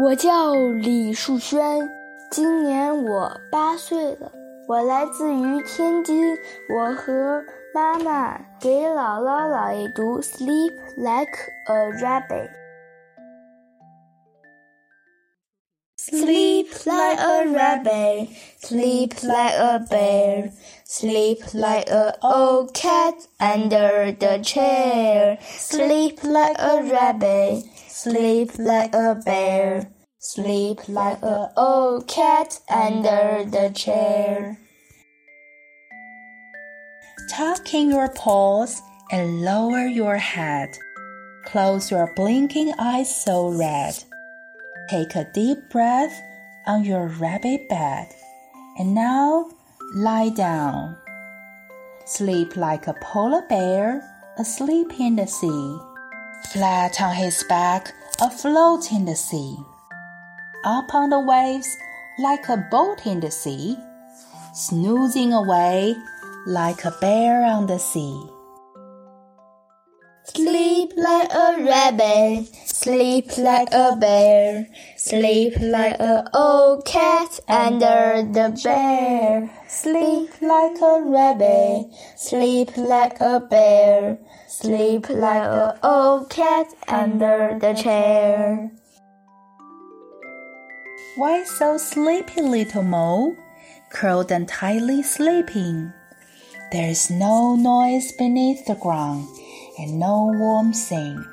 我叫李树轩，今年我八岁了。我来自于天津，我和妈妈给姥姥姥爷读《Sleep Like a Rabbit》。Sleep like a rabbit, sleep like a bear, sleep like a old cat under the chair. Sleep like a rabbit, sleep like a bear, sleep like a old cat under the chair. Tuck in your paws and lower your head. Close your blinking eyes so red. Take a deep breath on your rabbit bed. And now lie down. Sleep like a polar bear asleep in the sea. Flat on his back, afloat in the sea. Up on the waves like a boat in the sea. Snoozing away like a bear on the sea. Sleep like a rabbit, sleep like a bear, sleep like a old cat under the bear. Sleep like a rabbit, sleep like a bear, sleep like a old cat under the chair. Why so sleepy, little mole? Curled and tightly sleeping. There is no noise beneath the ground and no warm thing.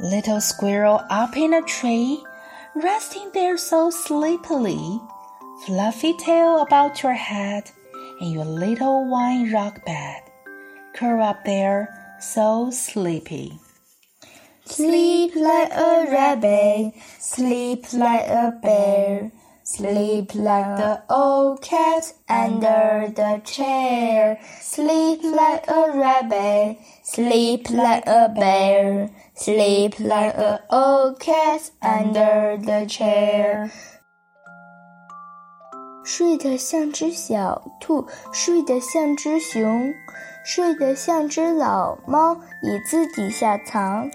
Little squirrel up in a tree, resting there so sleepily, fluffy tail about your head and your little wine rock bed, curl up there so sleepy. Sleep like a rabbit, sleep like a bear, sleep like the old cat under the chair. Sleep like a rabbit, sleep like a bear, sleep like a old cat under the chair. 睡得像只小兔，睡得像只熊，睡得像只老猫，椅子底下藏。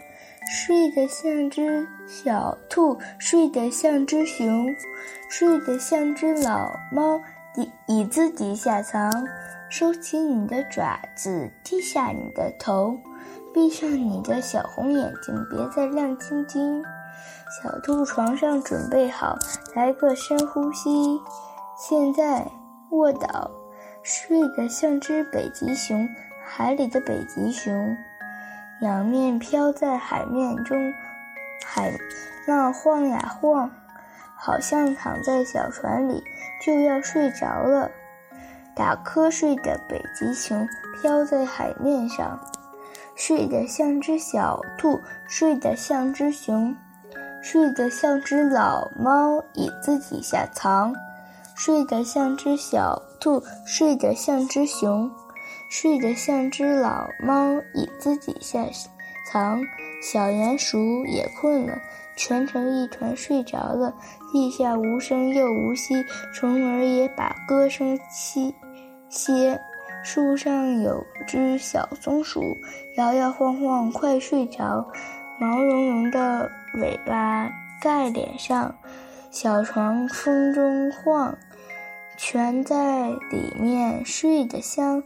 睡得像只小兔，睡得像只熊，睡得像只老猫，底椅子底下藏。收起你的爪子，低下你的头，闭上你的小红眼睛，别再亮晶晶。小兔床上准备好，来个深呼吸。现在卧倒，睡得像只北极熊，海里的北极熊。仰面飘在海面中，海浪晃呀晃，好像躺在小船里就要睡着了。打瞌睡的北极熊飘在海面上，睡得像只小兔，睡得像只熊，睡得像只老猫，椅子底下藏。睡得像只小兔，睡得像只熊。睡得像只老猫，椅子底下藏。小鼹鼠也困了，蜷成一团睡着了。地下无声又无息，虫儿也把歌声息歇。树上有只小松鼠，摇摇晃晃快睡着，毛茸茸的尾巴盖脸上，小床风中晃，蜷在里面睡得香。